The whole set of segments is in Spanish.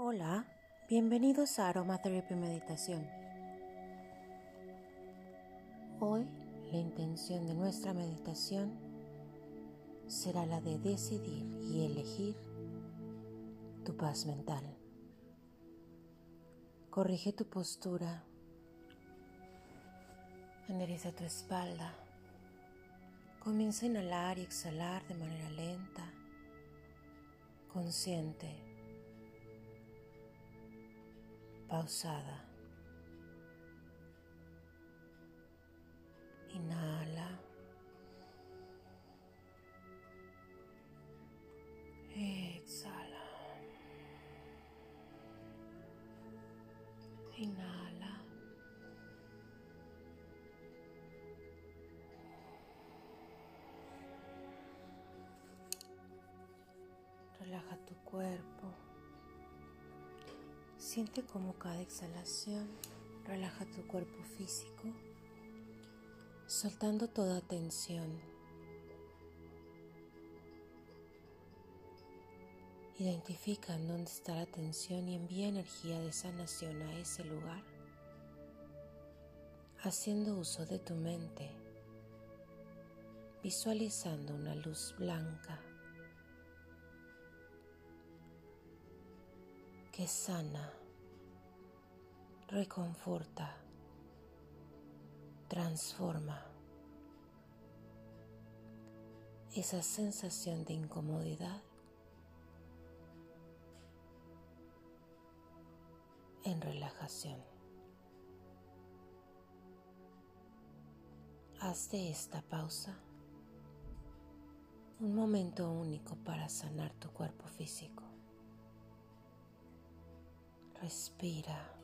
Hola, bienvenidos a Aromatherapy Meditación. Hoy la intención de nuestra meditación será la de decidir y elegir tu paz mental. Corrige tu postura, endereza tu espalda, comienza a inhalar y exhalar de manera lenta, consciente pausada. Inhala. Exhala. Inhala. Relaja tu cuerpo. Siente como cada exhalación relaja tu cuerpo físico, soltando toda tensión. Identifica en dónde está la tensión y envía energía de sanación a ese lugar, haciendo uso de tu mente, visualizando una luz blanca que sana, reconforta, transforma. Esa sensación de incomodidad en relajación. Haz de esta pausa un momento único para sanar tu cuerpo físico. Respira.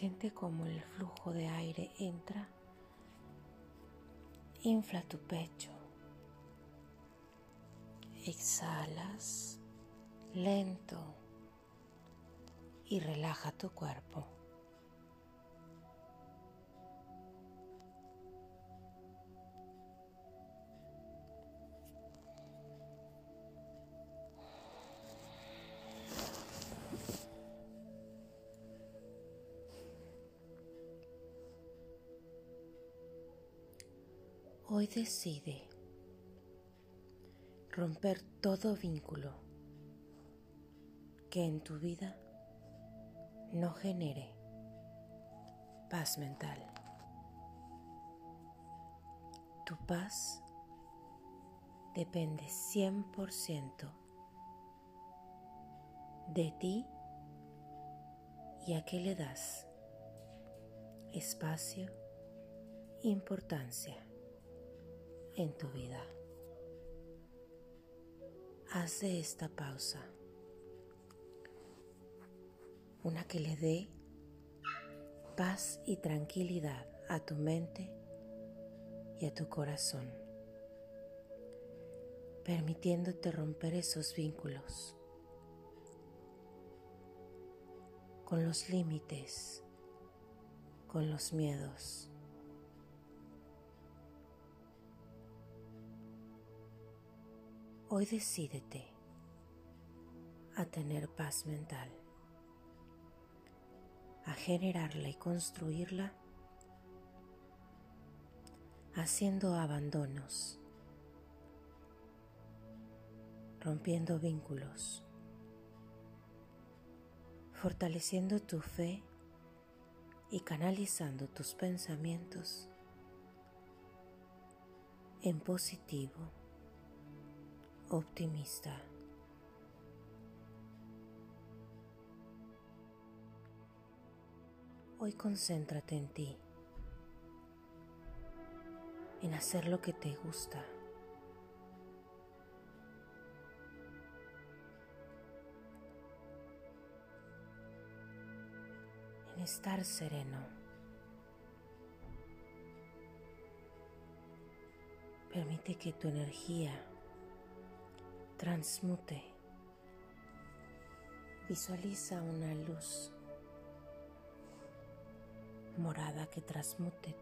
Siente como el flujo de aire entra, infla tu pecho Exhalas lento y relaja tu cuerpo. Hoy decide romper todo vínculo que en tu vida no genere paz mental. Tu paz depende 100% de ti y a qué le das espacio, importancia en tu vida. Haz de esta pausa una que le dé paz y tranquilidad a tu mente y a tu corazón, permitiéndote romper esos vínculos con los límites, con los miedos Hoy decídete a tener paz mental, a generarla y construirla haciendo abandonos, rompiendo vínculos, fortaleciendo tu fe y canalizando tus pensamientos en positivo optimista. Hoy concéntrate en ti, en hacer lo que te gusta. En estar sereno. Permite que tu energía transmute. Visualiza una luz morada que transmute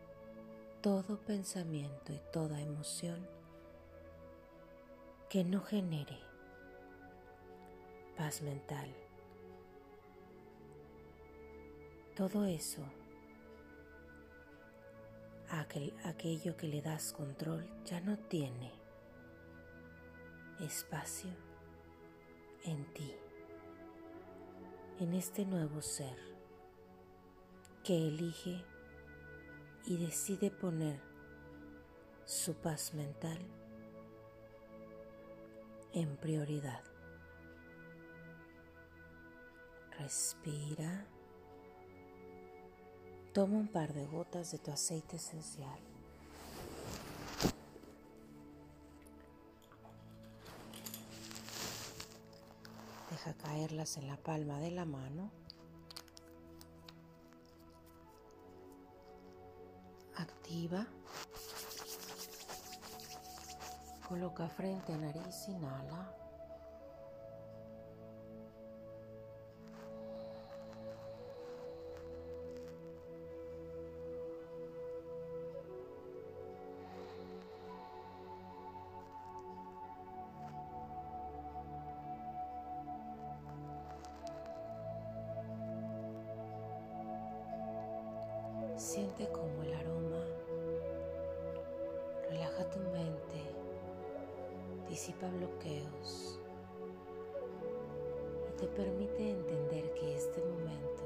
todo pensamiento y toda emoción que no genere paz mental. Todo eso, aquello que le das control, ya no tiene espacio en ti, en este nuevo ser que elige y decide poner su paz mental en prioridad. Respira. Toma un par de gotas de tu aceite esencial. Caerlas en la palma de la mano. Activa. Coloca frente nariz, inhala. Siente como el aroma. Relaja tu mente, disipa bloqueos. Y te permite entender que este momento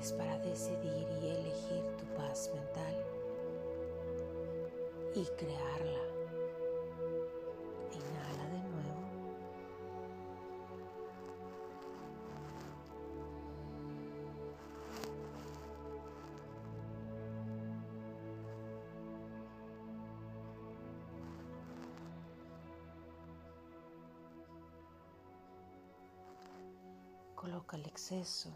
es para decidir y elegir tu paz mental y crearla. Coloca el exceso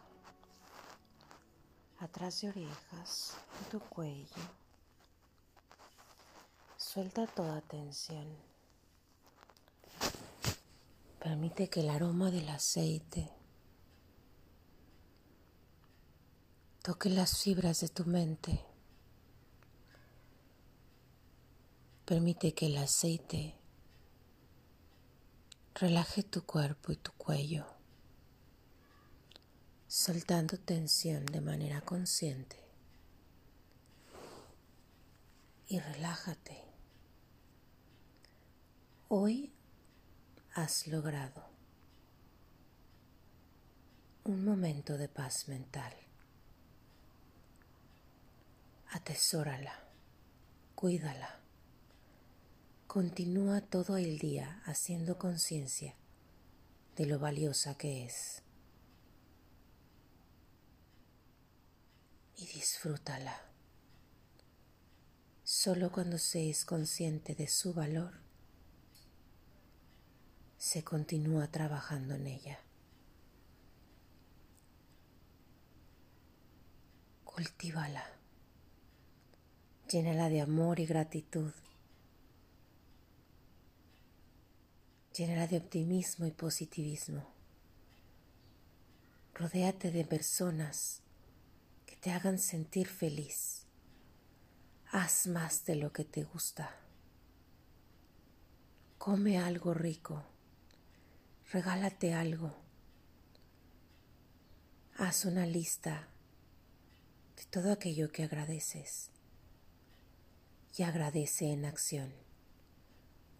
atrás de orejas, en tu cuello. Suelta toda tensión. Permite que el aroma del aceite toque las fibras de tu mente. Permite que el aceite relaje tu cuerpo y tu cuello soltando tensión de manera consciente. Y relájate. Hoy has logrado un momento de paz mental. Atesórala, cuídala. Continúa todo el día haciendo conciencia de lo valiosa que es. Y disfrútala. Solo cuando se es consciente de su valor, se continúa trabajando en ella. Cultívala. Llénala de amor y gratitud. Llénala de optimismo y positivismo. Rodéate de personas te hagan sentir feliz. Haz más de lo que te gusta. Come algo rico. Regálate algo. Haz una lista de todo aquello que agradeces y agradece en acción.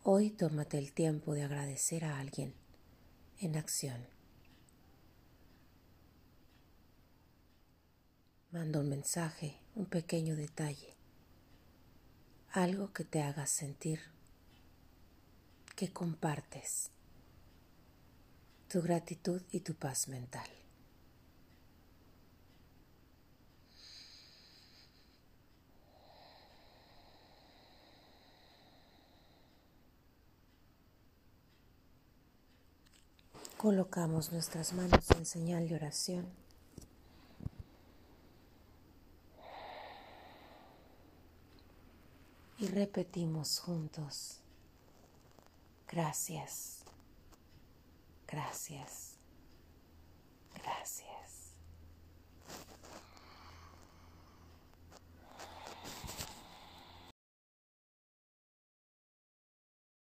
Hoy tómate el tiempo de agradecer a alguien en acción. Manda un mensaje, un pequeño detalle, algo que te haga sentir que compartes tu gratitud y tu paz mental. Colocamos nuestras manos en señal de oración. y repetimos juntos, gracias, gracias, gracias.